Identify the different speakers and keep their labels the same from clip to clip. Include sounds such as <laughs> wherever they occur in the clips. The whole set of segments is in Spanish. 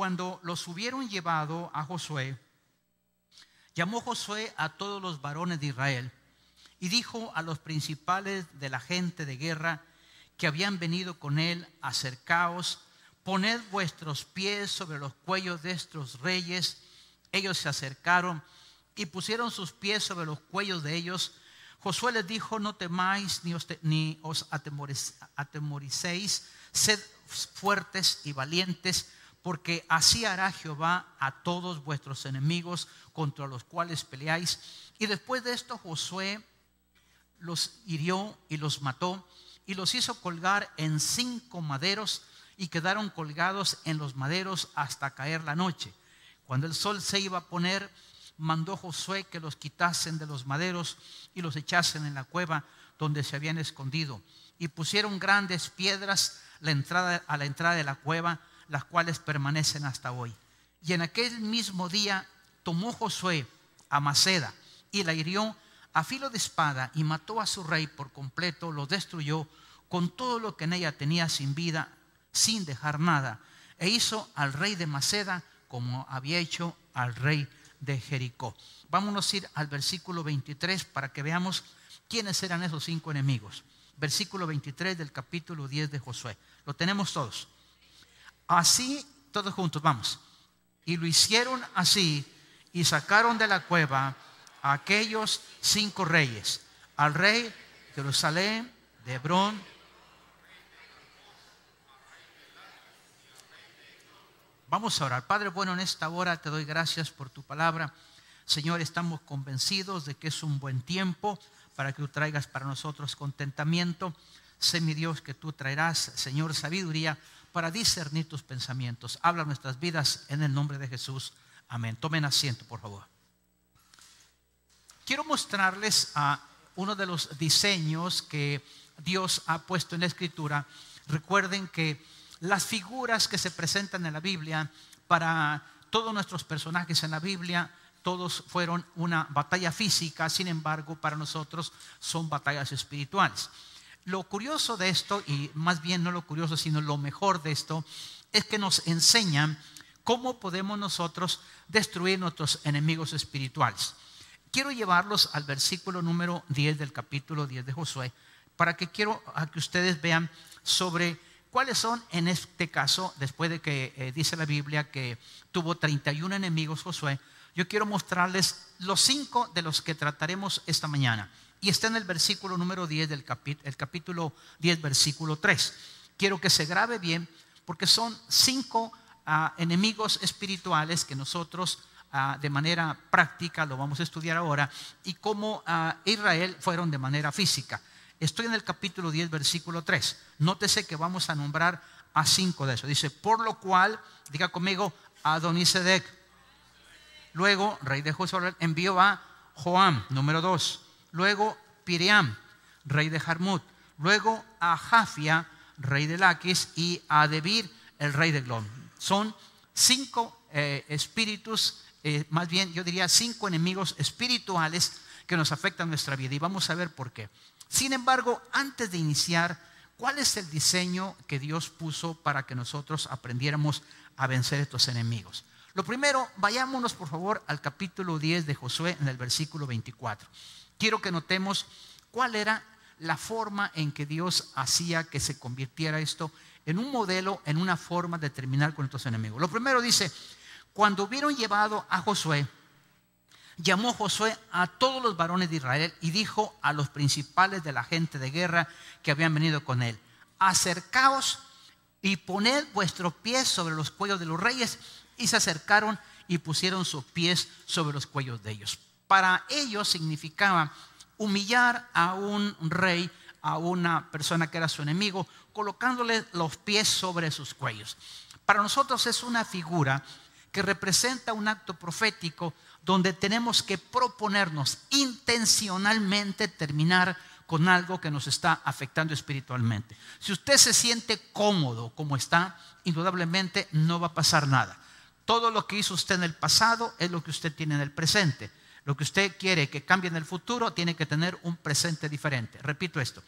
Speaker 1: cuando los hubieron llevado a Josué, llamó Josué a todos los varones de Israel y dijo a los principales de la gente de guerra que habían venido con él, acercaos, poned vuestros pies sobre los cuellos de estos reyes. Ellos se acercaron y pusieron sus pies sobre los cuellos de ellos. Josué les dijo, no temáis ni os, ni os atemoricéis, sed fuertes y valientes, porque así hará Jehová a todos vuestros enemigos contra los cuales peleáis. Y después de esto Josué los hirió y los mató y los hizo colgar en cinco maderos y quedaron colgados en los maderos hasta caer la noche. Cuando el sol se iba a poner, mandó Josué que los quitasen de los maderos y los echasen en la cueva donde se habían escondido. Y pusieron grandes piedras la entrada, a la entrada de la cueva, las cuales permanecen hasta hoy. Y en aquel mismo día tomó Josué a Maceda y la hirió a filo de espada y mató a su rey por completo, lo destruyó con todo lo que en ella tenía sin vida, sin dejar nada, e hizo al rey de Maceda como había hecho al rey de Jericó. Vámonos a ir al versículo 23 para que veamos quiénes eran esos cinco enemigos. Versículo 23 del capítulo 10 de Josué. Lo tenemos todos. Así, todos juntos, vamos. Y lo hicieron así y sacaron de la cueva a aquellos cinco reyes, al rey Jerusalén, de Hebrón, Vamos a orar. Padre bueno, en esta hora te doy gracias por tu palabra. Señor, estamos convencidos de que es un buen tiempo para que tú traigas para nosotros contentamiento. Sé, mi Dios, que tú traerás, Señor, sabiduría para discernir tus pensamientos. Habla nuestras vidas en el nombre de Jesús. Amén. Tomen asiento, por favor. Quiero mostrarles a uno de los diseños que Dios ha puesto en la escritura. Recuerden que las figuras que se presentan en la Biblia para todos nuestros personajes en la Biblia, todos fueron una batalla física, sin embargo, para nosotros son batallas espirituales. Lo curioso de esto, y más bien no lo curioso, sino lo mejor de esto, es que nos enseñan cómo podemos nosotros destruir nuestros enemigos espirituales. Quiero llevarlos al versículo número 10 del capítulo 10 de Josué, para que quiero que ustedes vean sobre cuáles son en este caso, después de que eh, dice la Biblia que tuvo 31 enemigos Josué, yo quiero mostrarles los cinco de los que trataremos esta mañana. Y está en el versículo número 10 del capítulo, el capítulo 10, versículo 3. Quiero que se grabe bien porque son cinco ah, enemigos espirituales que nosotros ah, de manera práctica lo vamos a estudiar ahora y cómo ah, Israel fueron de manera física. Estoy en el capítulo 10, versículo 3. Nótese que vamos a nombrar a cinco de esos. Dice, por lo cual, diga conmigo, Adonisedec Luego, rey de Josué, envió a Joam, número dos. Luego, Piriam, rey de Jarmut. Luego, a Jafia, rey de Laquis. Y a Debir, el rey de Glon. Son cinco eh, espíritus, eh, más bien yo diría cinco enemigos espirituales que nos afectan nuestra vida. Y vamos a ver por qué. Sin embargo, antes de iniciar, ¿cuál es el diseño que Dios puso para que nosotros aprendiéramos a vencer estos enemigos? Lo primero, vayámonos por favor al capítulo 10 de Josué en el versículo 24. Quiero que notemos cuál era la forma en que Dios hacía que se convirtiera esto en un modelo, en una forma de terminar con estos enemigos. Lo primero dice, cuando hubieron llevado a Josué, llamó Josué a todos los varones de Israel y dijo a los principales de la gente de guerra que habían venido con él, acercaos y poned vuestros pies sobre los cuellos de los reyes y se acercaron y pusieron sus pies sobre los cuellos de ellos. Para ellos significaba humillar a un rey, a una persona que era su enemigo, colocándole los pies sobre sus cuellos. Para nosotros es una figura que representa un acto profético donde tenemos que proponernos intencionalmente terminar con algo que nos está afectando espiritualmente. Si usted se siente cómodo como está, indudablemente no va a pasar nada. Todo lo que hizo usted en el pasado es lo que usted tiene en el presente. Lo que usted quiere que cambie en el futuro tiene que tener un presente diferente. Repito esto.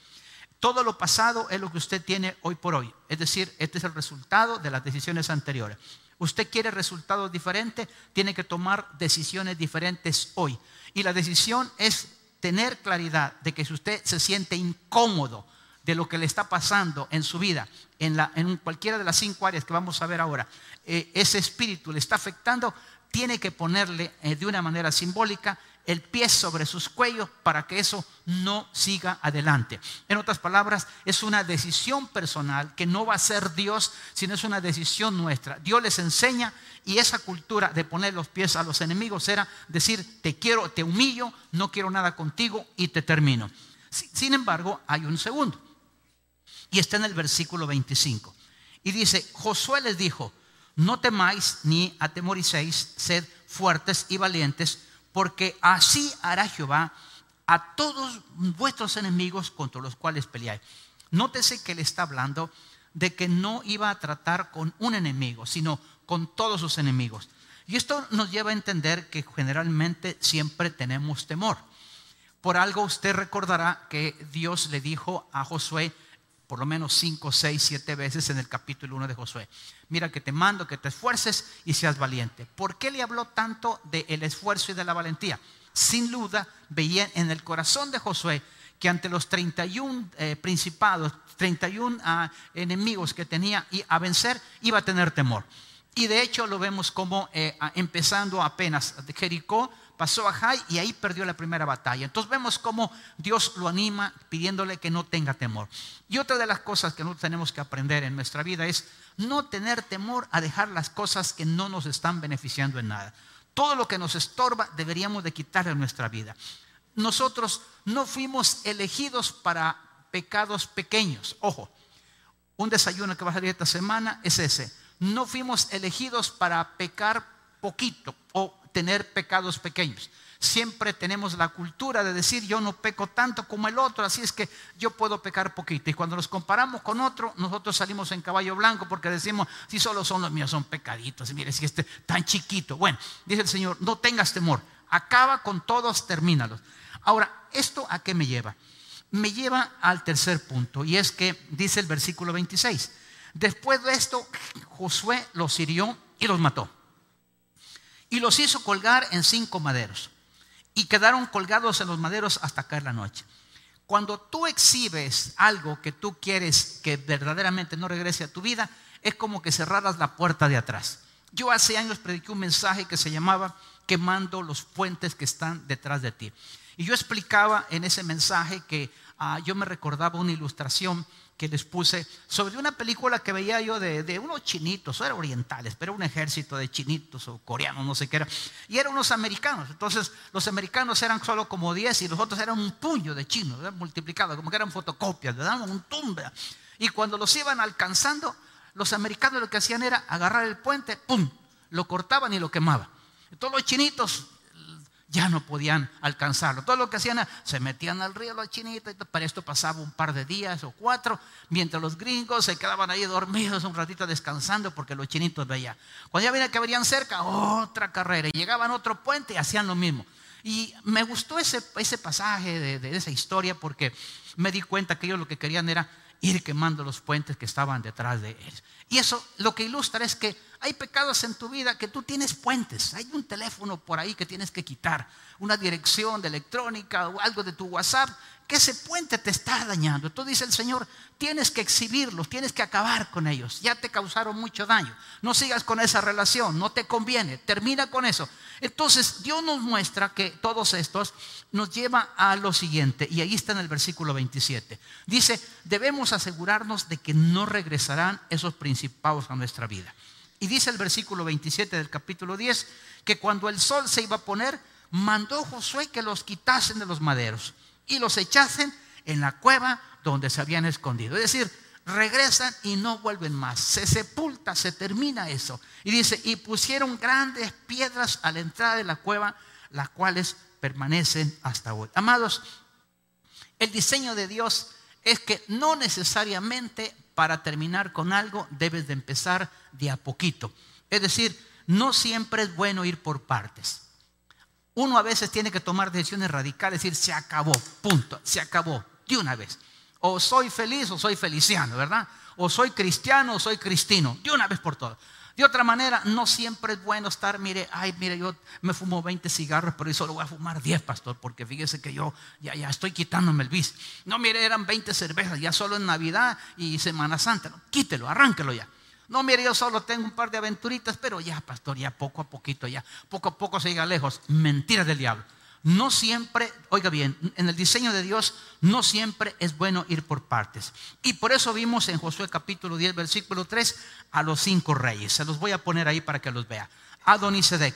Speaker 1: Todo lo pasado es lo que usted tiene hoy por hoy. Es decir, este es el resultado de las decisiones anteriores. Usted quiere resultados diferentes, tiene que tomar decisiones diferentes hoy. Y la decisión es tener claridad de que si usted se siente incómodo de lo que le está pasando en su vida, en, cualquiera de las cinco áreas que vamos a ver ahora, eh, ese espíritu le está afectando, tiene que ponerle eh, de una manera simbólica el pie sobre sus cuellos para que eso no siga adelante. En otras palabras, es una decisión personal que no va a ser Dios, sino es una decisión nuestra. Dios les enseña y esa cultura de poner los pies a los enemigos era decir, te quiero, te humillo, no quiero nada contigo y te termino. Sin embargo, hay un segundo. Y está en el versículo 25. Y dice, Josué les dijo, no temáis ni atemoricéis, sed fuertes y valientes porque así hará Jehová a todos vuestros enemigos contra los cuales peleáis. Nótese que le está hablando de que no iba a tratar con un enemigo, sino con todos sus enemigos. Y esto nos lleva a entender que generalmente siempre tenemos temor. Por algo usted recordará que Dios le dijo a Josué, por lo menos 5, 6, 7 veces en el capítulo 1 de Josué. Mira que te mando que te esfuerces y seas valiente. ¿Por qué le habló tanto del esfuerzo y de la valentía? Sin duda veía en el corazón de Josué que ante los 31 eh, principados, 31 ah, enemigos que tenía a vencer, iba a tener temor. Y de hecho lo vemos como eh, empezando apenas de Jericó, pasó a Jai y ahí perdió la primera batalla. Entonces vemos cómo Dios lo anima pidiéndole que no tenga temor. Y otra de las cosas que nosotros tenemos que aprender en nuestra vida es no tener temor a dejar las cosas que no nos están beneficiando en nada. Todo lo que nos estorba deberíamos de quitar en nuestra vida. Nosotros no fuimos elegidos para pecados pequeños. Ojo, un desayuno que va a salir esta semana es ese. No fuimos elegidos para pecar poquito tener pecados pequeños. Siempre tenemos la cultura de decir yo no peco tanto como el otro, así es que yo puedo pecar poquito. Y cuando nos comparamos con otro, nosotros salimos en caballo blanco porque decimos, si solo son los míos, son pecaditos. Y mire, si este tan chiquito. Bueno, dice el Señor, no tengas temor, acaba con todos, termínalos. Ahora, ¿esto a qué me lleva? Me lleva al tercer punto, y es que dice el versículo 26. Después de esto, Josué los hirió y los mató y los hizo colgar en cinco maderos. Y quedaron colgados en los maderos hasta caer la noche. Cuando tú exhibes algo que tú quieres que verdaderamente no regrese a tu vida, es como que cerraras la puerta de atrás. Yo hace años prediqué un mensaje que se llamaba quemando los puentes que están detrás de ti. Y yo explicaba en ese mensaje que ah, yo me recordaba una ilustración que les puse sobre una película que veía yo de, unos chinitos, eran orientales, pero un ejército de chinitos o coreanos, no sé qué era, y eran unos americanos. Entonces, los americanos eran solo como 10 y los otros eran un puño de chinos, multiplicados, como que eran fotocopias, le daban un tumbe. Y cuando los iban alcanzando, los americanos lo que hacían era agarrar el puente, ¡pum! Lo cortaban y lo quemaban. Todos los chinitos ya no podían alcanzarlo. Todo lo que hacían, se metían al río los chinitos, para esto pasaba un par de días o cuatro, mientras los gringos se quedaban ahí dormidos un ratito descansando porque los chinitos veían. Cuando ya venían que venían cerca, otra carrera, y llegaban a otro puente y hacían lo mismo. Y me gustó ese, ese pasaje de, de esa historia porque me di cuenta que ellos lo que querían era ir quemando los puentes que estaban detrás de él. Y eso lo que ilustra es que hay pecados en tu vida que tú tienes puentes. Hay un teléfono por ahí que tienes que quitar, una dirección de electrónica o algo de tu WhatsApp, que ese puente te está dañando. Entonces dice el Señor, tienes que exhibirlos, tienes que acabar con ellos. Ya te causaron mucho daño. No sigas con esa relación, no te conviene. Termina con eso. Entonces Dios nos muestra que todos estos nos lleva a lo siguiente, y ahí está en el versículo 27. Dice, debemos asegurarnos de que no regresarán esos principados a nuestra vida. Y dice el versículo 27 del capítulo 10 que cuando el sol se iba a poner, mandó Josué que los quitasen de los maderos y los echasen en la cueva donde se habían escondido. Es decir, regresan y no vuelven más. Se sepulta, se termina eso. Y dice, y pusieron grandes piedras a la entrada de la cueva, las cuales permanecen hasta hoy. Amados, el diseño de Dios es que no necesariamente para terminar con algo debes de empezar de a poquito. Es decir, no siempre es bueno ir por partes. Uno a veces tiene que tomar decisiones radicales, decir, se acabó, punto, se acabó, de una vez. O soy feliz o soy feliciano, ¿verdad? O soy cristiano o soy cristino, de una vez por todas. De otra manera, no siempre es bueno estar, mire, ay, mire, yo me fumo 20 cigarros, pero yo solo voy a fumar 10, pastor, porque fíjese que yo ya, ya estoy quitándome el bis. No, mire, eran 20 cervezas, ya solo en Navidad y Semana Santa. quítelo, arránquelo ya. No, mire, yo solo tengo un par de aventuritas, pero ya, pastor, ya poco a poquito, ya poco a poco se llega lejos. Mentira del diablo. No siempre, oiga bien, en el diseño de Dios no siempre es bueno ir por partes. Y por eso vimos en Josué capítulo 10, versículo 3, a los cinco reyes. Se los voy a poner ahí para que los vea. Adonisedec,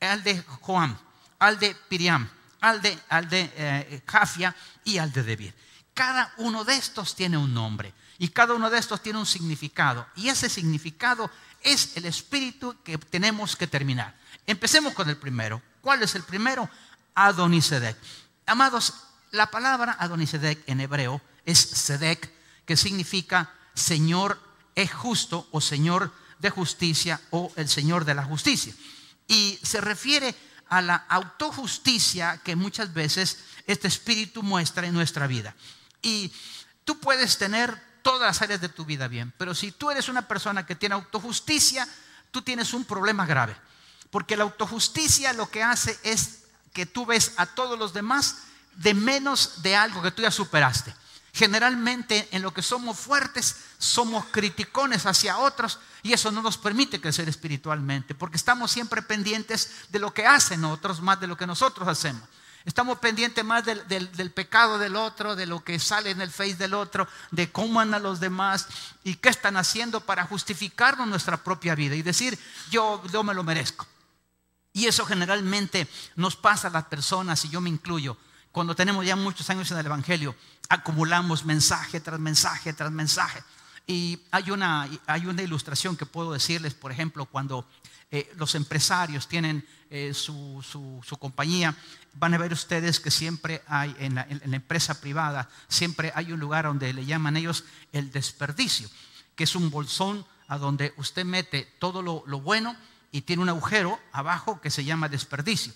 Speaker 1: al de Joam, al de Piriam, al de, al de eh, Jafia y al de Debir. Cada uno de estos tiene un nombre y cada uno de estos tiene un significado. Y ese significado es el espíritu que tenemos que terminar. Empecemos con el primero. ¿Cuál es el primero? Adonisedec. Amados, la palabra Adonisedec en hebreo es Sedec, que significa Señor es justo o Señor de justicia o el Señor de la justicia. Y se refiere a la autojusticia que muchas veces este espíritu muestra en nuestra vida. Y tú puedes tener todas las áreas de tu vida bien, pero si tú eres una persona que tiene autojusticia, tú tienes un problema grave. Porque la autojusticia lo que hace es que tú ves a todos los demás de menos de algo que tú ya superaste. Generalmente en lo que somos fuertes somos criticones hacia otros y eso no nos permite crecer espiritualmente porque estamos siempre pendientes de lo que hacen otros más de lo que nosotros hacemos. Estamos pendientes más del, del, pecado del otro, de lo que sale en el face del otro, de cómo andan los demás y qué están haciendo para justificarnos nuestra propia vida y decir, yo, yo me lo merezco. Y eso generalmente nos pasa a las personas, y yo me incluyo, cuando tenemos ya muchos años en el Evangelio, acumulamos mensaje tras mensaje tras mensaje. Y hay una, hay una ilustración que puedo decirles, por ejemplo, cuando eh, los empresarios tienen eh, su, su, compañía, van a ver ustedes que siempre hay en la, empresa privada, siempre hay un lugar donde le llaman ellos el desperdicio, que es un bolsón a donde usted mete todo lo, lo bueno y tiene un agujero abajo que se llama desperdicio.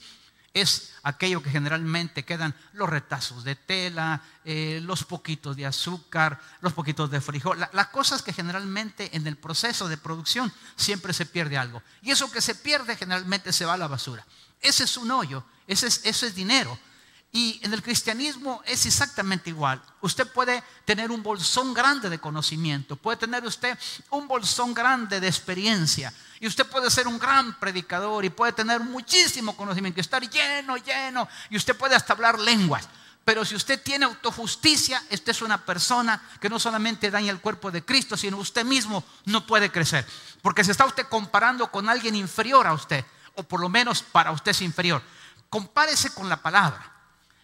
Speaker 1: Es aquello que generalmente quedan los retazos de tela, eh, los poquitos de azúcar, los poquitos de frijol, las cosas que generalmente en el proceso de producción siempre se pierde algo. Y eso que se pierde generalmente se va a la basura. Ese es un hoyo, ese es, ese es dinero. Y en el cristianismo es exactamente igual. Usted puede tener un bolsón grande de conocimiento, puede tener usted un bolsón grande de experiencia, y usted puede ser un gran predicador y puede tener muchísimo conocimiento, estar lleno, lleno, y usted puede hasta hablar lenguas. Pero si usted tiene autojusticia, usted es una persona que no solamente daña el cuerpo de Cristo, sino usted mismo no puede crecer. Porque se está usted comparando con alguien inferior a usted, o por lo menos para usted es inferior. Compárese con la palabra.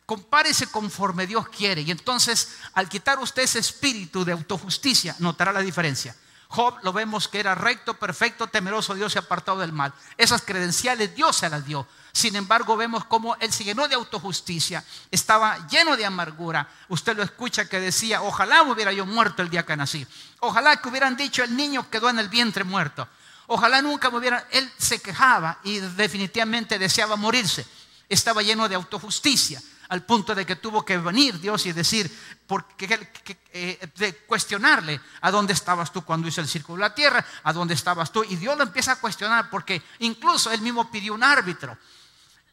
Speaker 1: Compárese conforme Dios quiere. Y entonces, al quitar usted ese espíritu de autojusticia, notará la diferencia. Job lo vemos que era recto, perfecto, temeroso Dios y apartado del mal. Esas credenciales Dios se las dio. Sin embargo, vemos cómo él se llenó de autojusticia, estaba lleno de amargura. Usted lo escucha que decía, ojalá hubiera yo muerto el día que nací. Ojalá que hubieran dicho, el niño quedó en el vientre muerto. Ojalá nunca me hubieran... Él se quejaba y definitivamente deseaba morirse. Estaba lleno de autojusticia al punto de que tuvo que venir Dios y decir, porque, eh, de cuestionarle, ¿a dónde estabas tú cuando hizo el círculo de la tierra? ¿A dónde estabas tú? Y Dios lo empieza a cuestionar porque incluso él mismo pidió un árbitro.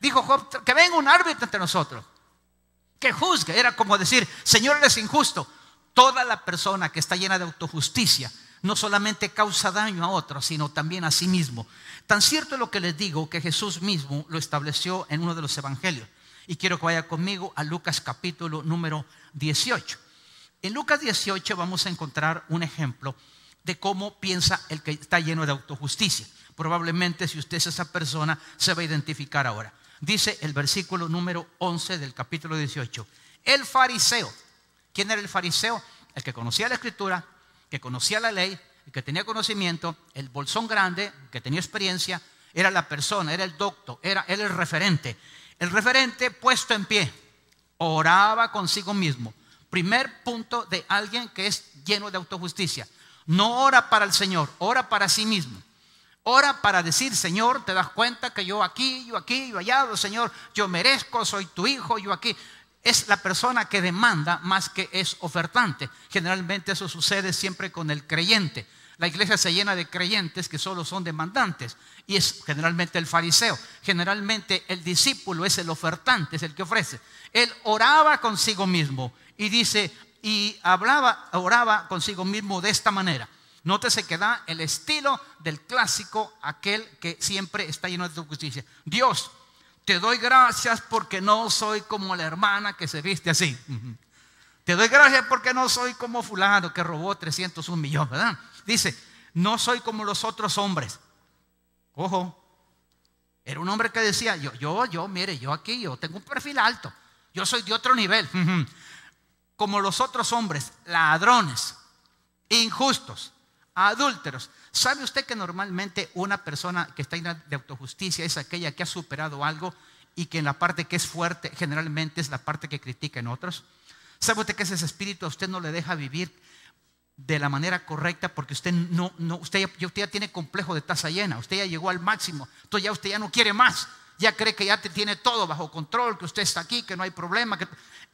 Speaker 1: Dijo Job, que venga un árbitro entre nosotros, que juzgue. Era como decir, Señor, eres injusto. Toda la persona que está llena de autojusticia no solamente causa daño a otros, sino también a sí mismo. Tan cierto es lo que les digo que Jesús mismo lo estableció en uno de los evangelios. Y quiero que vaya conmigo a Lucas capítulo número 18. En Lucas 18 vamos a encontrar un ejemplo de cómo piensa el que está lleno de autojusticia. Probablemente si usted es esa persona se va a identificar ahora. Dice el versículo número 11 del capítulo 18. El fariseo. ¿Quién era el fariseo? El que conocía la escritura, que conocía la ley, el que tenía conocimiento, el bolsón grande, que tenía experiencia, era la persona, era el doctor, era, era el referente, el referente puesto en pie, oraba consigo mismo. Primer punto de alguien que es lleno de autojusticia. No ora para el Señor, ora para sí mismo. Ora para decir, Señor, te das cuenta que yo aquí, yo aquí, yo allá, Señor, yo merezco, soy tu hijo, yo aquí. Es la persona que demanda más que es ofertante. Generalmente eso sucede siempre con el creyente. La iglesia se llena de creyentes que solo son demandantes y es generalmente el fariseo. Generalmente el discípulo es el ofertante, es el que ofrece. Él oraba consigo mismo y dice, y hablaba, oraba consigo mismo de esta manera. Nótese que da el estilo del clásico, aquel que siempre está lleno de tu justicia. Dios, te doy gracias porque no soy como la hermana que se viste así. Te doy gracias porque no soy como fulano que robó 301 millones, ¿verdad? Dice, no soy como los otros hombres. Ojo, era un hombre que decía, yo, yo, yo, mire, yo aquí, yo tengo un perfil alto. Yo soy de otro nivel. Como los otros hombres, ladrones, injustos, adúlteros. ¿Sabe usted que normalmente una persona que está de autojusticia es aquella que ha superado algo y que en la parte que es fuerte generalmente es la parte que critica en otros? ¿Sabe usted que ese espíritu a usted no le deja vivir de la manera correcta porque usted no, no usted, ya, usted ya tiene complejo de taza llena, usted ya llegó al máximo, entonces ya usted ya no quiere más, ya cree que ya te tiene todo bajo control, que usted está aquí, que no hay problema. Que...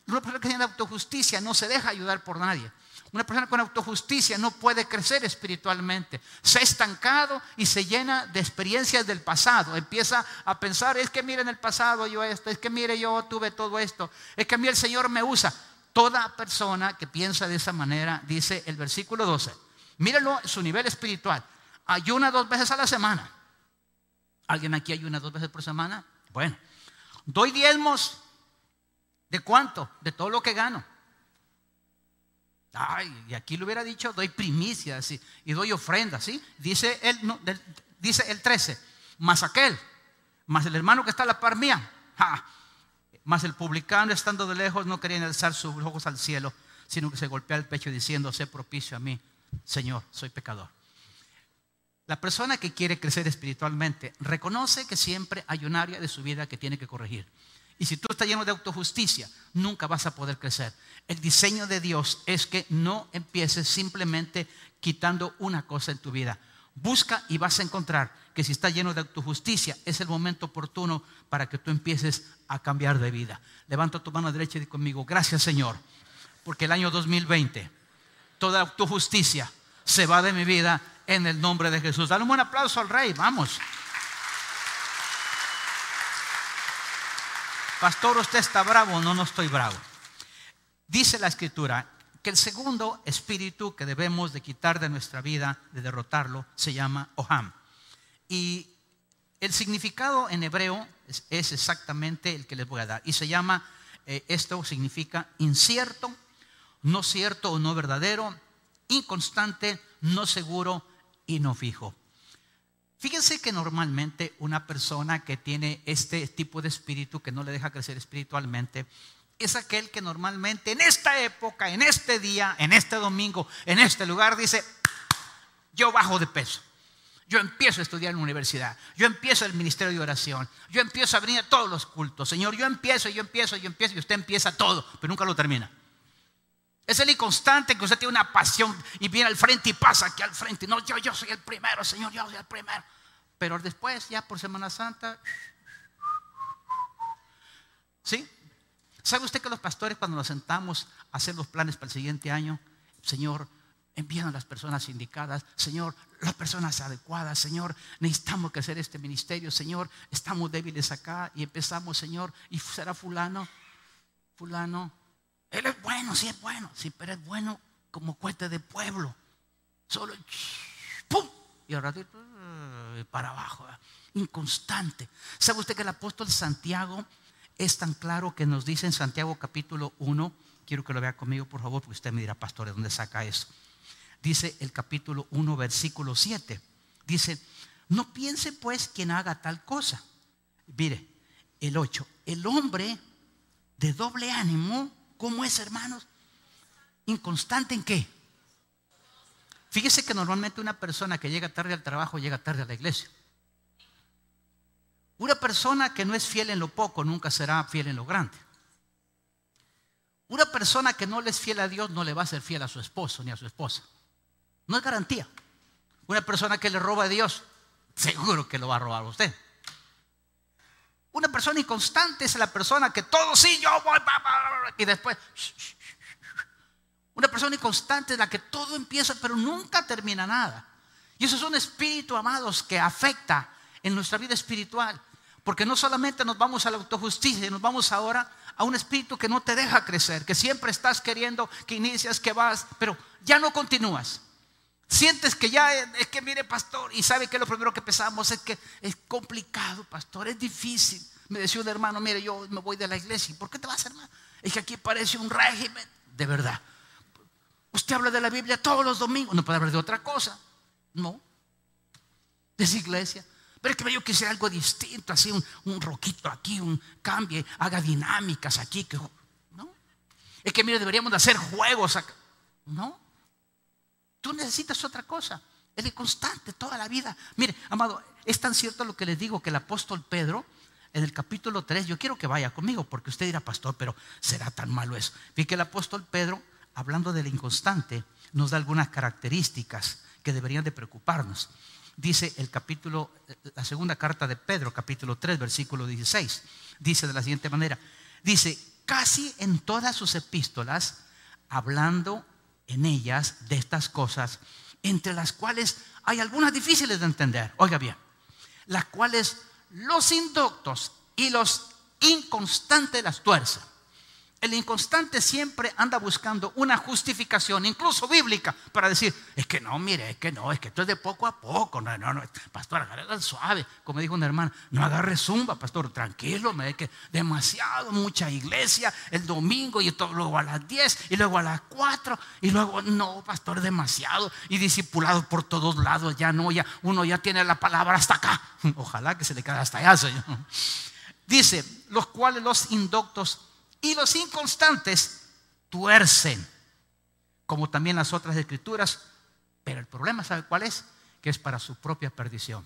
Speaker 1: Una persona que tiene autojusticia no se deja ayudar por nadie. Una persona con autojusticia no puede crecer espiritualmente. Se ha estancado y se llena de experiencias del pasado. Empieza a pensar, es que mire en el pasado yo esto, es que mire yo tuve todo esto, es que a mí el Señor me usa. Toda persona que piensa de esa manera, dice el versículo 12, míralo su nivel espiritual. Ayuna dos veces a la semana. ¿Alguien aquí ayuna dos veces por semana? Bueno, doy diezmos. ¿De cuánto? De todo lo que gano. Ay, y aquí le hubiera dicho, doy primicias y, y doy ofrendas, ¿sí? Dice el, no, dice el 13, más aquel, más el hermano que está a la par mía. Más el publicano estando de lejos no quería alzar sus ojos al cielo, sino que se golpea el pecho diciendo, sé propicio a mí, Señor, soy pecador. La persona que quiere crecer espiritualmente reconoce que siempre hay un área de su vida que tiene que corregir. Y si tú estás lleno de autojusticia, nunca vas a poder crecer. El diseño de Dios es que no empieces simplemente quitando una cosa en tu vida. Busca y vas a encontrar que si estás lleno de autojusticia, es el momento oportuno para que tú empieces a cambiar de vida. Levanta tu mano derecha y di conmigo, gracias Señor, porque el año 2020, toda autojusticia se va de mi vida en el nombre de Jesús. Dale un buen aplauso al Rey, vamos. Pastor, usted está bravo, no, no estoy bravo. Dice la escritura que el segundo espíritu que debemos de quitar de nuestra vida, de derrotarlo, se llama Oham. Y el significado en hebreo es, exactamente el que les voy a dar. Y se llama, eh, esto significa incierto, no cierto o no verdadero, inconstante, no seguro y no fijo. Fíjense que normalmente una persona que tiene este tipo de espíritu que no le deja crecer espiritualmente es aquel que normalmente en esta época, en este día, en este domingo, en este lugar dice, yo bajo de peso. Yo empiezo a estudiar en la universidad. Yo empiezo el ministerio de oración. Yo empiezo a venir a todos los cultos. Señor, yo empiezo, yo empiezo, yo empiezo y usted empieza todo, pero nunca lo termina. Es el inconstante que usted tiene una pasión y viene al frente y pasa aquí al frente. No, yo, yo soy el primero, Señor, yo soy el primero. Pero después, ya por Semana Santa, ¿sí? ¿Sabe usted que los pastores cuando nos sentamos a hacer los planes para el siguiente año, Señor, envían a las personas indicadas, Señor, las personas adecuadas, Señor, necesitamos que hacer este ministerio, Señor, estamos débiles acá y empezamos, Señor, y será fulano, fulano, él es bueno, sí es bueno, sí, pero es bueno como cuete de pueblo. Solo, ¡pum! Y ahora eh, para abajo, inconstante. ¿Sabe usted que el apóstol Santiago es tan claro que nos dice en Santiago capítulo 1? Quiero que lo vea conmigo, por favor, porque usted me dirá, pastor, ¿de dónde saca eso? Dice el capítulo 1, versículo 7. Dice, no piense pues quien haga tal cosa. Mire, el 8. El hombre de doble ánimo ¿Cómo es, hermanos? ¿Inconstante en qué? Fíjese que normalmente una persona que llega tarde al trabajo llega tarde a la iglesia. Una persona que no es fiel en lo poco nunca será fiel en lo grande. Una persona que no le es fiel a Dios no le va a ser fiel a su esposo ni a su esposa. No es garantía. Una persona que le roba a Dios, seguro que lo va a robar a usted. Una persona inconstante es la persona que todo sí, yo voy, y después... Una persona inconstante es la que todo empieza, pero nunca termina nada. Y eso es un espíritu, amados, que afecta en nuestra vida espiritual. Porque no solamente nos vamos a la autojusticia, nos vamos ahora a un espíritu que no te deja crecer, que siempre estás queriendo que inicias, que vas, pero ya no continúas. Sientes que ya es que mire, pastor, y sabe que lo primero que pensamos es que es complicado, pastor, es difícil. Me decía un hermano, mire, yo me voy de la iglesia. ¿Por qué te vas, hermano? Es que aquí parece un régimen. De verdad. Usted habla de la Biblia todos los domingos. No puede hablar de otra cosa. No. Es iglesia. Pero es que yo quisiera algo distinto, así un, un roquito aquí, un cambio, haga dinámicas aquí. Que, no. Es que mire, deberíamos de hacer juegos acá. No. Tú necesitas otra cosa. Es de constante toda la vida. Mire, amado, es tan cierto lo que les digo que el apóstol Pedro en el capítulo 3, yo quiero que vaya conmigo, porque usted dirá, pastor, pero será tan malo eso. Fíjate que el apóstol Pedro, hablando del inconstante, nos da algunas características que deberían de preocuparnos. Dice el capítulo, la segunda carta de Pedro, capítulo 3, versículo 16, dice de la siguiente manera, dice, casi en todas sus epístolas, hablando en ellas de estas cosas, entre las cuales hay algunas difíciles de entender, oiga bien, las cuales los inductos y los inconstantes las tuercen. El inconstante siempre anda buscando una justificación, incluso bíblica, para decir, es que no, mire, es que no, es que esto es de poco a poco. No, no, no, pastor, agarre suave. Como dijo una hermana, no agarre zumba, pastor, tranquilo, me que demasiado, mucha iglesia, el domingo y todo, luego a las 10 y luego a las 4 y luego, no, pastor, demasiado y discipulado por todos lados, ya no, ya uno ya tiene la palabra hasta acá. <laughs> Ojalá que se le quede hasta allá, señor. Dice, los cuales los indoctos y los inconstantes tuercen, como también las otras escrituras. Pero el problema, ¿sabe cuál es? Que es para su propia perdición.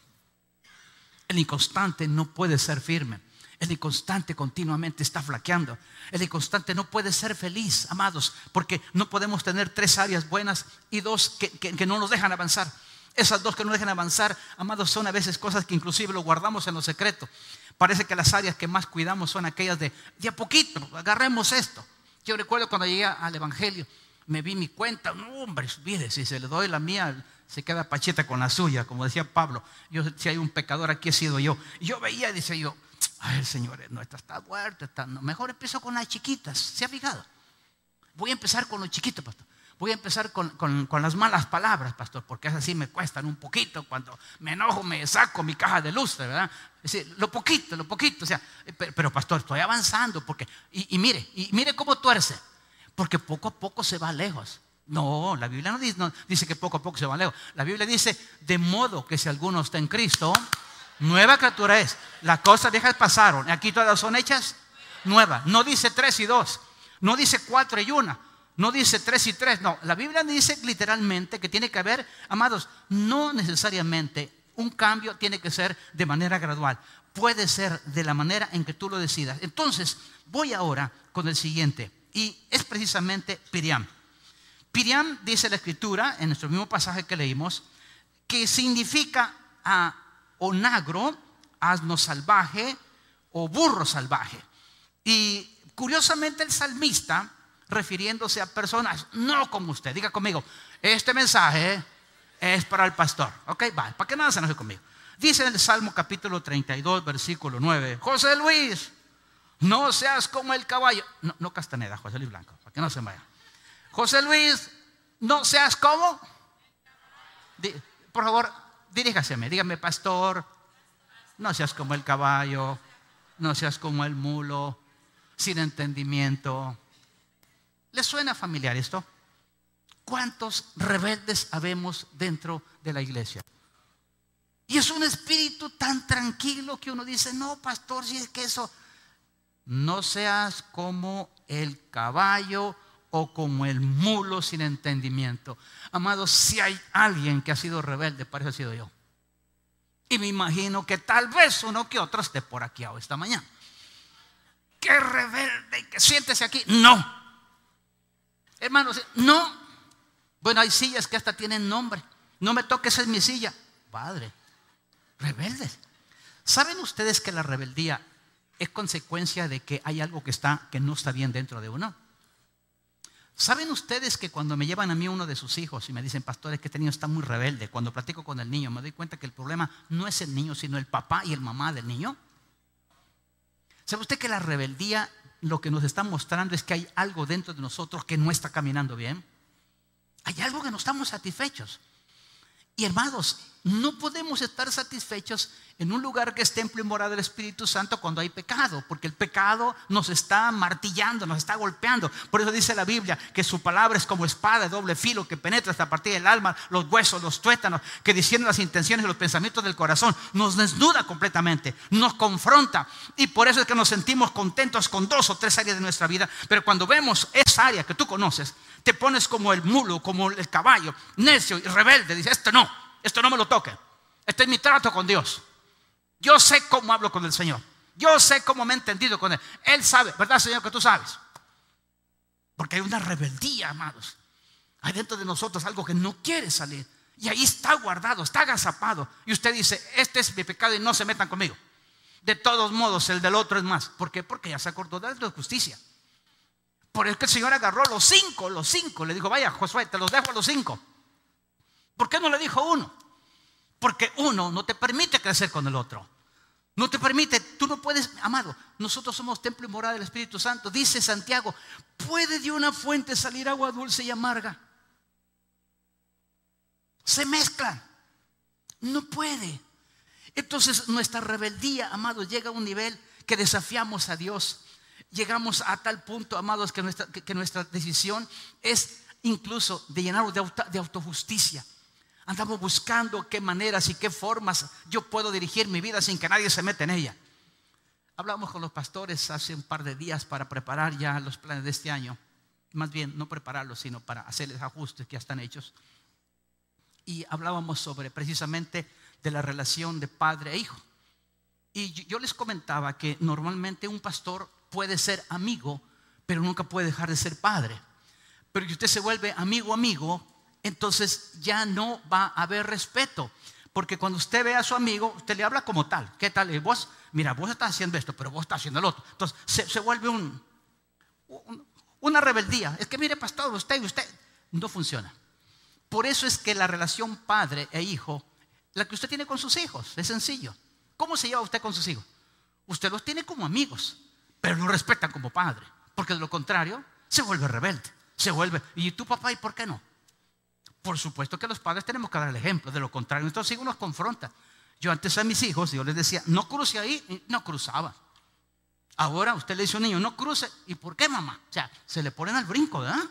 Speaker 1: El inconstante no puede ser firme. El inconstante continuamente está flaqueando. El inconstante no puede ser feliz, amados, porque no podemos tener tres áreas buenas y dos que, que no nos dejan avanzar. Esas dos que no dejan avanzar, amados, son a veces cosas que inclusive lo guardamos en lo secreto. Parece que las áreas que más cuidamos son aquellas de, de a poquito, agarremos esto. Yo recuerdo cuando llegué al Evangelio, me vi mi cuenta, no hombre, mire, si se le doy la mía, se queda pacheta con la suya, como decía Pablo. Yo, si hay un pecador aquí he sido yo. Y yo veía decía yo, ay, Señor, no, esta está muerta, está, mejor empiezo con las chiquitas, ¿se ha fijado? Voy a empezar con los chiquitos, pastor. Voy a empezar con, las malas palabras, pastor, porque esas sí me cuestan un poquito. Cuando me enojo, me saco mi caja de luz, ¿verdad? Es decir, lo poquito, lo poquito. O sea, eh, pero, pastor, estoy avanzando. porque y, mire, y mire cómo tuerce. Porque poco a poco se va lejos. No, la Biblia no dice, no dice, que poco a poco se va lejos. La Biblia dice, de modo que si alguno está en Cristo, nueva criatura es. Las cosas viejas pasaron. Aquí todas son hechas nuevas. No dice tres y dos. No dice cuatro y una. No dice tres y tres, no. La Biblia dice literalmente que tiene que haber, amados, no necesariamente un cambio tiene que ser de manera gradual. Puede ser de la manera en que tú lo decidas. Entonces, voy ahora con el siguiente. Y es precisamente Piriam. Piriam dice la escritura, en nuestro mismo pasaje que leímos, que significa a onagro, asno salvaje o burro salvaje. Y curiosamente el salmista refiriéndose a personas, no como usted. Diga conmigo, este mensaje es para el pastor. Ok, va, para que nada se enoje conmigo. Dice en el Salmo capítulo 32, versículo 9, José Luis, no seas como el caballo. No, no Castaneda, José Luis Blanco, para que no se vaya. José Luis, no seas como. Por favor, diríjase dígame, pastor, no seas como el caballo, no seas como el mulo, sin entendimiento ¿Les suena familiar esto? ¿Cuántos rebeldes habemos dentro de la iglesia? Y es un espíritu tan tranquilo que uno dice, no, pastor, si es que eso, no seas como el caballo o como el mulo sin entendimiento. Amados, si hay alguien que ha sido rebelde, parece sido yo. Y me imagino que tal vez uno que otro esté por aquí hoy esta mañana. Qué rebelde, que siéntese aquí. No, Hermanos, no. Bueno, hay sillas que hasta tienen nombre. No me toques, es mi silla. Padre, rebeldes. ¿Saben ustedes que la rebeldía es consecuencia de que hay algo que está que no está bien dentro de uno? ¿Saben ustedes que cuando me llevan a mí uno de sus hijos y me dicen, pastores, que este niño está muy rebelde, cuando platico con el niño me doy cuenta que el problema no es el niño, sino el papá y el mamá del niño? ¿Sabe usted que la rebeldía lo que nos está mostrando es que hay algo dentro de nosotros que no está caminando bien? Hay algo que no estamos satisfechos. Y hermanos, no podemos estar satisfechos en un lugar que es templo y morada del Espíritu Santo cuando hay pecado, porque el pecado nos está martillando, nos está golpeando. Por eso dice la Biblia que su palabra es como espada de doble filo que penetra hasta partir del alma, los huesos, los tuétanos, que diciendo las intenciones y los pensamientos del corazón, nos desnuda completamente, nos confronta. Y por eso es que nos sentimos contentos con dos o tres áreas de nuestra vida. Pero cuando vemos esa área que tú conoces, te pones como el mulo, como el caballo, necio y rebelde. Dice, esto no, esto no me lo toque. Este es mi trato con Dios. Yo sé cómo hablo con el Señor. Yo sé cómo me he entendido con Él. Él sabe, ¿verdad, Señor, que tú sabes? Porque hay una rebeldía, amados. Hay dentro de nosotros algo que no quiere salir. Y ahí está guardado, está agazapado. Y usted dice, este es mi pecado y no se metan conmigo. De todos modos, el del otro es más. ¿Por qué? Porque ya se acordó de la justicia. Por eso que el Señor agarró los cinco, los cinco. Le dijo, vaya, Josué, te los dejo a los cinco. ¿Por qué no le dijo uno? Porque uno no te permite crecer con el otro. No te permite, tú no puedes, amado, nosotros somos templo y morada del Espíritu Santo. Dice Santiago, ¿puede de una fuente salir agua dulce y amarga? Se mezclan. No puede. Entonces nuestra rebeldía, amado, llega a un nivel que desafiamos a Dios llegamos a tal punto, amados, que nuestra, que, nuestra decisión es incluso de llenarnos de, de autojusticia. Andamos buscando qué maneras y qué formas yo puedo dirigir mi vida sin que nadie se meta en ella. Hablamos con los pastores hace un par de días para preparar ya los planes de este año. Más bien, no prepararlos, sino para hacerles ajustes que ya están hechos. Y hablábamos sobre precisamente de la relación de padre e hijo. Y yo les comentaba que normalmente un pastor puede ser amigo, pero nunca puede dejar de ser padre. Pero si usted se vuelve amigo amigo, entonces ya no va a haber respeto. Porque cuando usted ve a su amigo, usted le habla como tal. ¿Qué tal? Y vos, mira, vos estás haciendo esto, pero vos estás haciendo el otro. Entonces se, vuelve un, una rebeldía. Es que mire, pastor, usted y usted no funciona. Por eso es que la relación padre e hijo, la que usted tiene con sus hijos, es sencillo. ¿Cómo se lleva usted con sus hijos? Usted los tiene como amigos pero no respetan como padre, porque de lo contrario se vuelve rebelde, se vuelve, ¿y tu papá y por qué no? Por supuesto que los padres tenemos que dar el ejemplo, de lo contrario nuestros hijos nos confrontan. Yo antes a mis hijos, yo les decía, no cruce ahí, y no cruzaba. Ahora usted le dice a un niño, no cruce, ¿y por qué mamá? O sea, se le ponen al brinco, ¿verdad?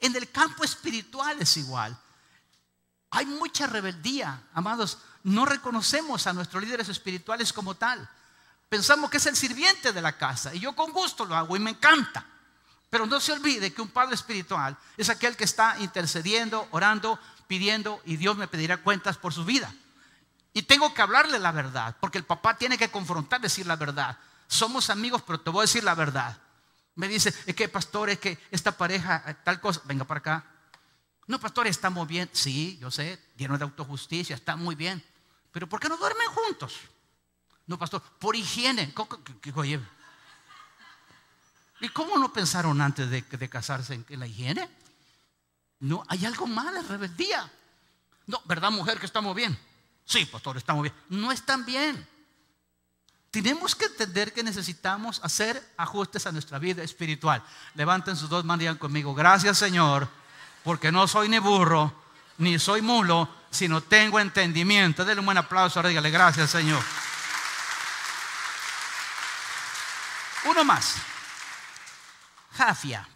Speaker 1: En el campo espiritual es igual. Hay mucha rebeldía, amados. No reconocemos a nuestros líderes espirituales como tal. Pensamos que es el sirviente de la casa y yo con gusto lo hago y me encanta. Pero no se olvide que un padre espiritual es aquel que está intercediendo, orando, pidiendo y Dios me pedirá cuentas por su vida. Y tengo que hablarle la verdad, porque el papá tiene que confrontar, decir la verdad. Somos amigos, pero te voy a decir la verdad. Me dice, es que pastor, es que esta pareja, eh, tal cosa, venga para acá. No, pastor, está muy bien. Sí, yo sé, lleno de autojusticia, está muy bien. Pero ¿por qué no duermen juntos? No, pastor, por higiene. ¿Y cómo no pensaron antes de, casarse en, la higiene? No, hay algo mal, es rebeldía. No, ¿verdad, mujer, que estamos bien? Sí, pastor, estamos bien. No están bien. Tenemos que entender que necesitamos hacer ajustes a nuestra vida espiritual. Levanten sus dos manos y digan conmigo, gracias Señor, porque no soy ni burro, ni soy mulo, sino tengo entendimiento. Denle un buen aplauso, dígale gracias Señor. Uno más. Jafia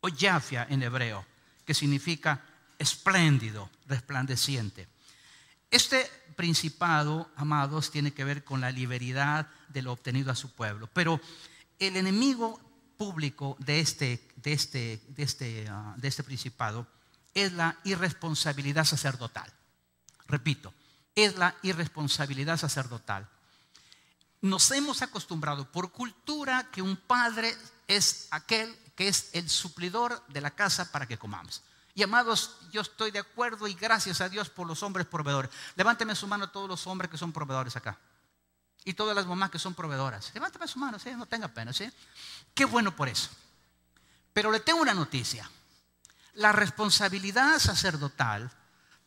Speaker 1: o Jafia en hebreo, que significa espléndido, resplandeciente. Este principado, amados, tiene que ver con la liberidad de lo obtenido a su pueblo. Pero el enemigo público de este, de este, de este, ah, de este principado es la irresponsabilidad sacerdotal. Repito, es la irresponsabilidad sacerdotal nos hemos acostumbrado por cultura que un padre es aquel que es el suplidor de la casa para que comamos. Y amados, yo estoy de acuerdo y gracias a Dios por los hombres proveedores. Levánteme su mano todos los hombres que son proveedores acá. Y todas las mamás que son proveedoras. Levánteme su mano, no tenga pena, ¿sí? Qué bueno por eso. Pero le tengo una noticia. La responsabilidad sacerdotal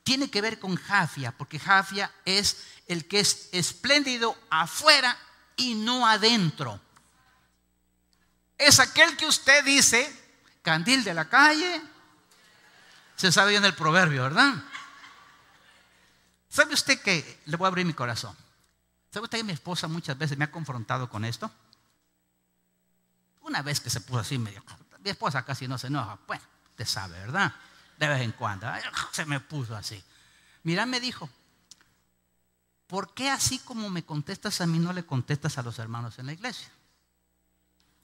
Speaker 1: tiene que ver con Jafia, porque Jafia es el que es espléndido afuera y no adentro. Es aquel que usted dice, candil de la calle, se sabe bien el proverbio, ¿verdad? ¿Sabe usted que, le voy a abrir mi corazón, ¿sabe usted que mi esposa muchas veces me ha confrontado con esto? Una vez que se puso así medio, mi esposa casi no se enoja, bueno, usted sabe, ¿verdad? De vez en cuando, <laughs> se me puso así. Mira, me dijo, ¿por qué así como me contestas a mí no le contestas a los hermanos en la iglesia?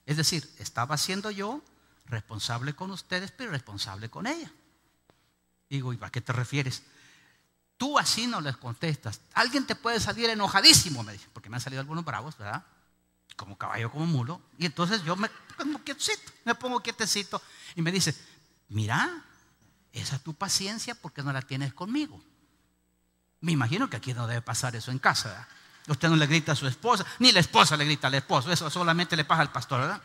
Speaker 1: Es decir, estaba siendo yo responsable con ustedes, pero responsable con ella. Digo, ¿y a qué te refieres? Tú así no les contestas. Alguien te puede salir enojadísimo, me dice, porque me han salido algunos bravos, ¿verdad? Como caballo, como mulo. Y entonces yo me pongo quietecito, me pongo quietecito y me dice, mira, esa es tu paciencia porque no la tienes conmigo. Me imagino que aquí no debe pasar eso en casa. Usted no le grita a su esposa, ni la esposa le grita al esposo, eso solamente le pasa al pastor, ¿verdad?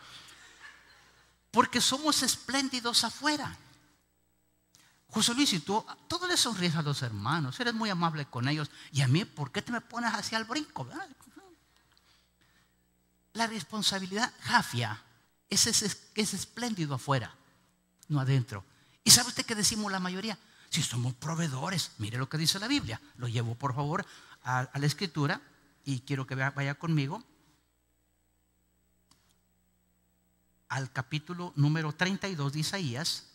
Speaker 1: Porque somos espléndidos afuera. José Luis, y tú, todo le sonríes a los hermanos, eres muy amable con ellos. Y a mí, ¿por qué te me pones hacia el brinco? La responsabilidad jafia es, es espléndido afuera, no adentro. ¿Y sabe usted qué decimos la mayoría? Si somos proveedores, mire lo que dice la Biblia. Lo llevo, por favor, a, a la escritura y quiero que vaya conmigo al capítulo número 32 de Isaías,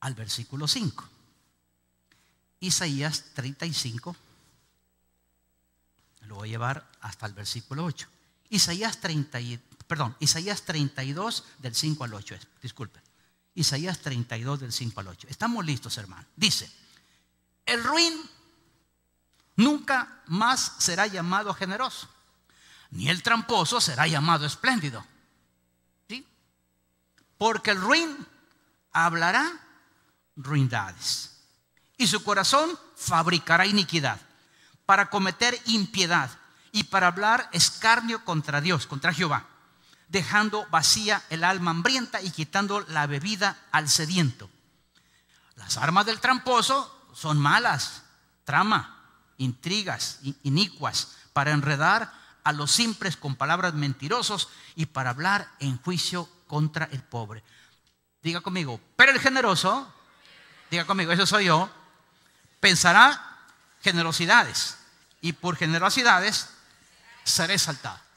Speaker 1: al versículo 5. Isaías 35, lo voy a llevar hasta el versículo 8. Isaías 30, perdón, Isaías 32 del 5 al 8, disculpe. Isaías 32 del 5 al 8. Estamos listos, hermano. Dice, el ruin nunca más será llamado generoso, ni el tramposo será llamado espléndido. ¿Sí? Porque el ruin hablará ruindades y su corazón fabricará iniquidad para cometer impiedad y para hablar escarnio contra Dios, contra Jehová, dejando vacía el alma hambrienta y quitando la bebida al sediento. Las armas del tramposo son malas, trama, intrigas inicuas, para enredar a los simples con palabras mentirosos y para hablar en juicio contra el pobre. Diga conmigo, pero el generoso, diga conmigo, eso soy yo, pensará generosidades y por generosidades seré exaltado.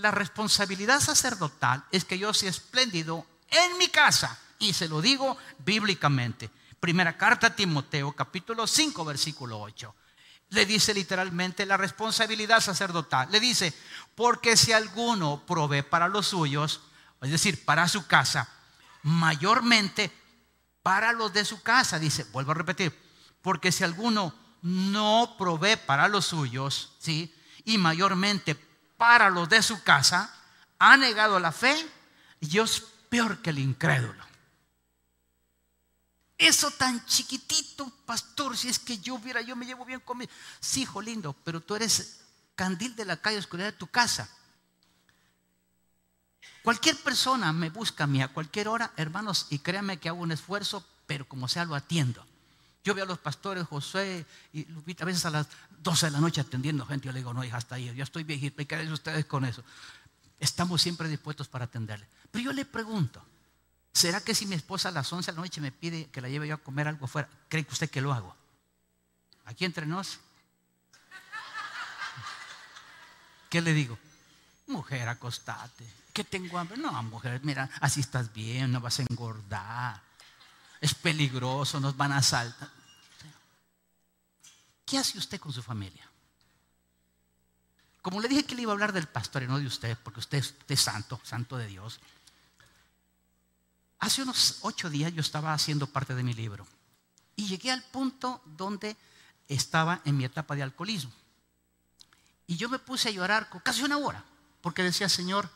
Speaker 1: La responsabilidad sacerdotal es que yo sea espléndido en mi casa y se lo digo bíblicamente. Primera carta a Timoteo, capítulo 5, versículo 8. Le dice literalmente la responsabilidad sacerdotal. Le dice, porque si alguno provee para los suyos, es decir, para su casa, mayormente para los de su casa, dice, vuelvo a repetir, porque si alguno no provee para los suyos, ¿sí? Y mayormente para los de su casa, ha negado la fe y es peor que el incrédulo. Eso tan chiquitito, pastor, si es que yo hubiera, yo me llevo bien conmigo. Sí, hijo lindo, pero tú eres candil de la calle oscuridad de tu casa. Cualquier persona me busca a mí a cualquier hora, hermanos, y créanme que hago un esfuerzo, pero como sea lo atiendo. Yo veo a los pastores, José y Lupita, a veces a las 12 de la noche atendiendo gente. Yo le digo, no, hija, hasta ahí, yo estoy viejito, ¿y qué ustedes con eso? Estamos siempre dispuestos para atenderle. Pero yo le pregunto, ¿Será que si mi esposa a las 11 de la noche me pide que la lleve yo a comer algo fuera, cree que usted que lo hago? Aquí entre nos. ¿Qué le digo? Mujer, acostate. ¿Qué tengo hambre? No, mujer, mira, así estás bien, no vas a engordar. Es peligroso, nos van a asaltar. ¿Qué hace usted con su familia? Como le dije que le iba a hablar del pastor y no de usted, porque usted es santo, santo de Dios. Hace unos ocho días yo estaba haciendo parte de mi libro y llegué al punto donde estaba en mi etapa de alcoholismo. Y yo me puse a llorar casi una hora, porque decía, Señor,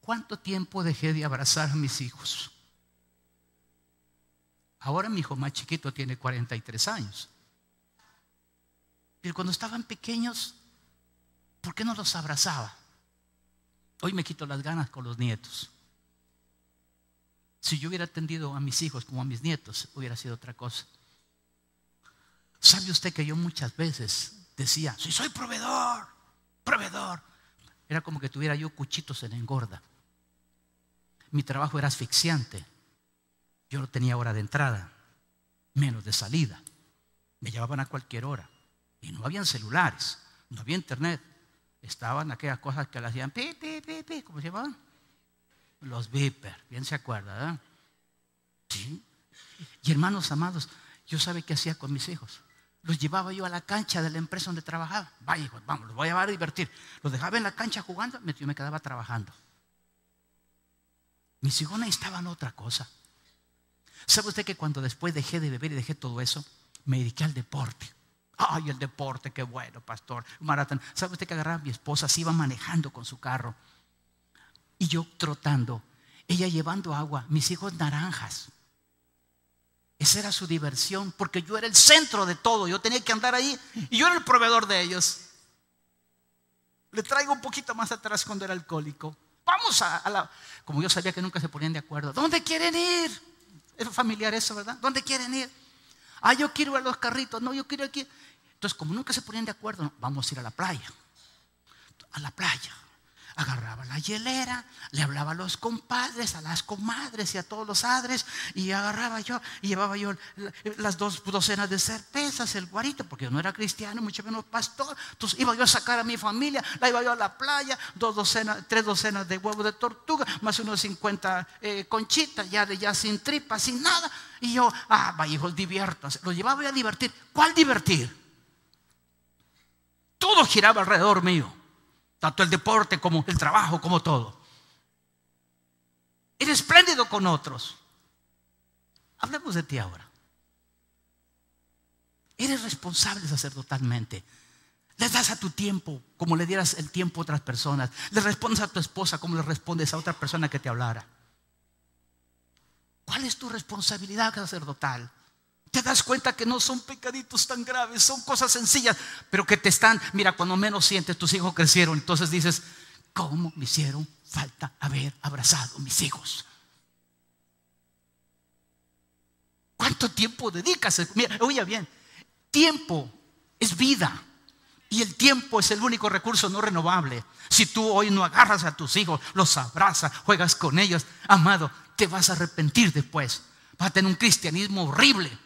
Speaker 1: ¿cuánto tiempo dejé de abrazar a mis hijos? Ahora mi hijo más chiquito tiene 43 años. Pero cuando estaban pequeños, ¿por qué no los abrazaba? Hoy me quito las ganas con los nietos. Si yo hubiera atendido a mis hijos como a mis nietos, hubiera sido otra cosa. ¿Sabe usted que yo muchas veces decía, si soy proveedor, proveedor? Era como que tuviera yo cuchitos en engorda. Mi trabajo era asfixiante. Yo no tenía hora de entrada, menos de salida. Me llevaban a cualquier hora. Y no habían celulares, no había internet. Estaban aquellas cosas que le hacían pi, pi, pi, pi, ¿cómo se llamaban? Los viper, bien se acuerda, ¿verdad? Sí. Y hermanos amados, yo sabe qué hacía con mis hijos. Los llevaba yo a la cancha de la empresa donde trabajaba. Vaya, hijos, vamos, los voy a llevar a divertir. Los dejaba en la cancha jugando, yo me quedaba trabajando. Mis hijos necesitaban otra cosa. ¿Sabe usted que cuando después dejé de beber y dejé todo eso, me dediqué al deporte? Ay, el deporte, qué bueno, pastor. Maratón. ¿Sabe usted que agarraba a mi esposa? Se iba manejando con su carro. Y yo trotando. Ella llevando agua. Mis hijos naranjas. Esa era su diversión. Porque yo era el centro de todo. Yo tenía que andar ahí. Y yo era el proveedor de ellos. Le traigo un poquito más atrás cuando era alcohólico. Vamos a, la... Como yo sabía que nunca se ponían de acuerdo. ¿Dónde quieren ir? Es familiar eso, ¿verdad? ¿Dónde quieren ir? Ah, yo quiero ir a los carritos. No, yo quiero aquí. Entonces, como nunca se ponían de acuerdo, vamos a ir a la playa. A la playa. Agarraba la hielera, le hablaba a los compadres, a las comadres y a todos los adres, y agarraba yo, y llevaba yo las dos docenas de cervezas, el guarito, porque yo no era cristiano, mucho menos pastor. Entonces iba yo a sacar a mi familia, la iba yo a la playa, dos docenas, tres docenas de huevos de tortuga, más unos 50 eh, conchitas, ya ya sin tripas, sin nada. Y yo, ah, vaya hijos, diviértanse. Lo llevaba yo a divertir. ¿Cuál divertir? Todo giraba alrededor mío. Tanto el deporte como el trabajo, como todo. Era espléndido con otros. Hablemos de ti ahora. Eres responsable sacerdotalmente. Le das a tu tiempo como le dieras el tiempo a otras personas. Le respondes a tu esposa como le respondes a otra persona que te hablara. ¿Cuál es tu responsabilidad sacerdotal? Te das cuenta que no son pecaditos tan graves, son cosas sencillas, pero que te están, mira, cuando menos sientes, tus hijos crecieron, entonces dices, ¿cómo me hicieron falta haber abrazado a mis hijos? ¿Cuánto tiempo dedicas? Mira, oye bien, tiempo es vida. Y el tiempo es el único recurso no renovable. Si tú hoy no agarras a tus hijos, los abrazas, juegas con ellos, amado, te vas a arrepentir después. Vas a tener un cristianismo horrible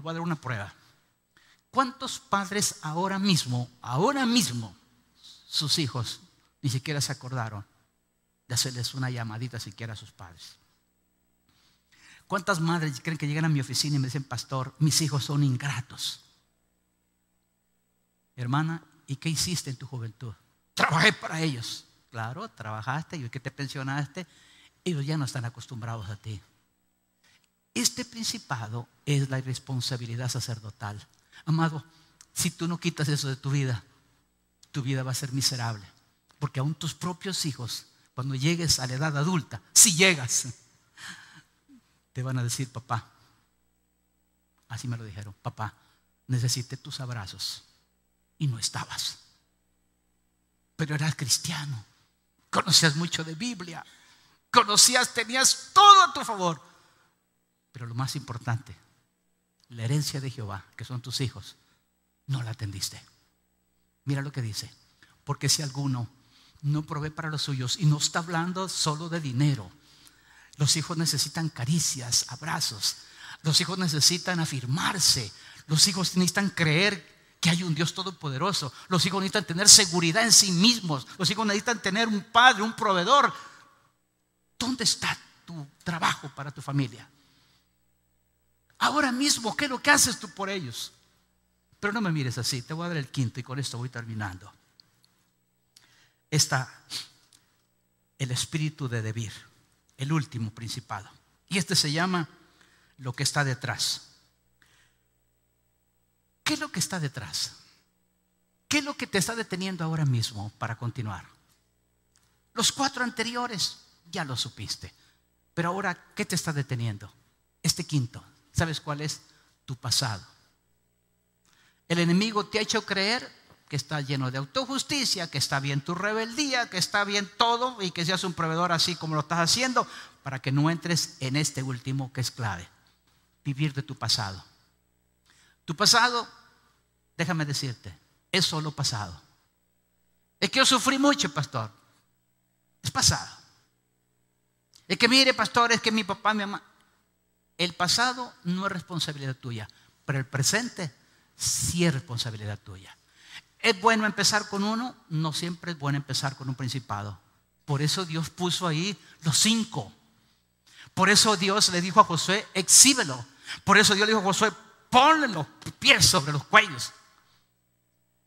Speaker 1: voy a dar una prueba. ¿Cuántos padres ahora mismo, ahora mismo, sus hijos ni siquiera se acordaron de hacerles una llamadita siquiera a sus padres? ¿Cuántas madres creen que llegan a mi oficina y me dicen, pastor, mis hijos son ingratos? Hermana, ¿y qué hiciste en tu juventud? Trabajé para ellos. Claro, trabajaste y que te pensionaste, ellos ya no están acostumbrados a ti. Este principado es la irresponsabilidad sacerdotal. Amado, si tú no quitas eso de tu vida, tu vida va a ser miserable. Porque aún tus propios hijos, cuando llegues a la edad adulta, si llegas, te van a decir, papá, así me lo dijeron, papá, necesité tus abrazos y no estabas. Pero eras cristiano, conocías mucho de Biblia, conocías, tenías todo a tu favor pero lo más importante, la herencia de Jehová, que son tus hijos, no la atendiste. Mira lo que dice, porque si alguno no provee para los suyos y no está hablando solo de dinero, los hijos necesitan caricias, abrazos, los hijos necesitan afirmarse, los hijos necesitan creer que hay un Dios todopoderoso, los hijos necesitan tener seguridad en sí mismos, los hijos necesitan tener un padre, un proveedor. ¿Dónde está tu trabajo para tu familia? Ahora mismo, ¿qué es lo que haces tú por ellos? Pero no me mires así, te voy a dar el quinto y con esto voy terminando. Está el espíritu de Debir, el último principado. Y este se llama lo que está detrás. ¿Qué es lo que está detrás? ¿Qué es lo que te está deteniendo ahora mismo para continuar? Los cuatro anteriores ya lo supiste. Pero ahora, ¿qué te está deteniendo? Este quinto, ¿Sabes cuál es? Tu pasado. El enemigo te ha hecho creer que está lleno de autojusticia, que está bien tu rebeldía, que está bien todo y que seas un proveedor así como lo estás haciendo, para que no entres en este último que es clave, vivir de tu pasado. Tu pasado, déjame decirte, es solo pasado. Es que yo sufrí mucho, pastor. Es pasado. Es que mire, pastor, es que mi papá, mi mamá. El pasado no es responsabilidad tuya, pero el presente sí es responsabilidad tuya. ¿Es bueno empezar con uno? No siempre es bueno empezar con un principado. Por eso Dios puso ahí los cinco. Por eso Dios le dijo a Josué, exhíbelo. Por eso Dios le dijo a Josué, ponle los pies sobre los cuellos.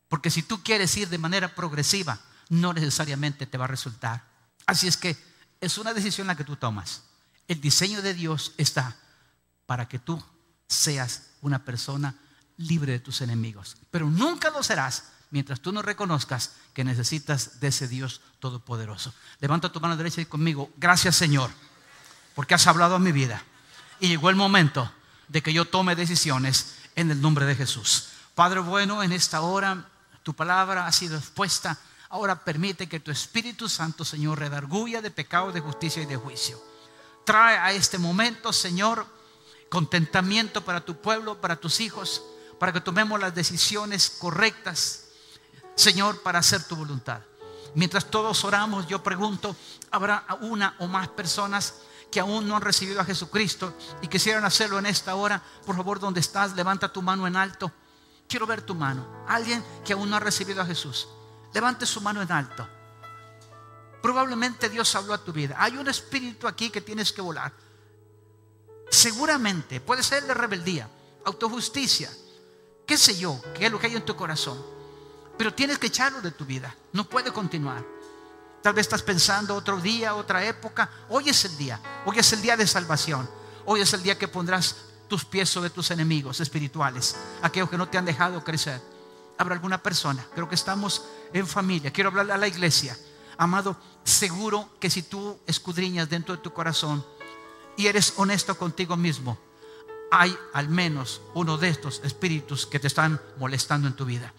Speaker 1: Porque si tú quieres ir de manera progresiva, no necesariamente te va a resultar. Así es que es una decisión la que tú tomas. El diseño de Dios está para que tú seas una persona libre de tus enemigos. Pero nunca lo serás mientras tú no reconozcas que necesitas de ese Dios todopoderoso. Levanta tu mano derecha y conmigo, gracias Señor, porque has hablado a mi vida. Y llegó el momento de que yo tome decisiones en el nombre de Jesús. Padre bueno, en esta hora tu palabra ha sido expuesta. Ahora permite que tu Espíritu Santo, Señor, redarguya de pecado, de justicia y de juicio. Trae a este momento, Señor, contentamiento para tu pueblo, para tus hijos, para que tomemos las decisiones correctas Señor, para hacer tu voluntad. Mientras todos oramos, yo pregunto, ¿habrá una o más personas que aún no han recibido a Jesucristo y quisieran hacerlo en esta hora? Por favor, donde estás, levanta tu mano en alto. Quiero ver tu mano. Alguien que aún no ha recibido a Jesús. Levante su mano en alto. Probablemente Dios habló a tu vida. Hay un espíritu aquí que tienes que volar. Seguramente puede ser de rebeldía, autojusticia, qué sé yo, qué es lo que hay en tu corazón. Pero tienes que echarlo de tu vida. No puede continuar. Tal vez estás pensando otro día, otra época. Hoy es el día. Hoy es el día de salvación. Hoy es el día que pondrás tus pies sobre tus enemigos espirituales, aquellos que no te han dejado crecer. Habrá alguna persona, creo que estamos en familia. Quiero hablarle a la iglesia. Amado, seguro que si tú escudriñas dentro de tu corazón y eres honesto contigo mismo, hay al menos uno de estos espíritus que te están molestando en tu vida.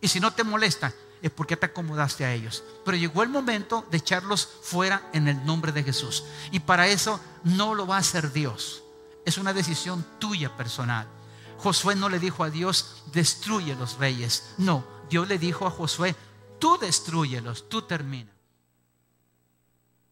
Speaker 1: Y si no te molesta, es porque te acomodaste a ellos. Pero llegó el momento de echarlos fuera en el nombre de Jesús. Y para eso no lo va a hacer Dios. Es una decisión tuya personal. Josué no le dijo a Dios, destruye los reyes. No, Dios le dijo a Josué, tú destruyelos, tú termina.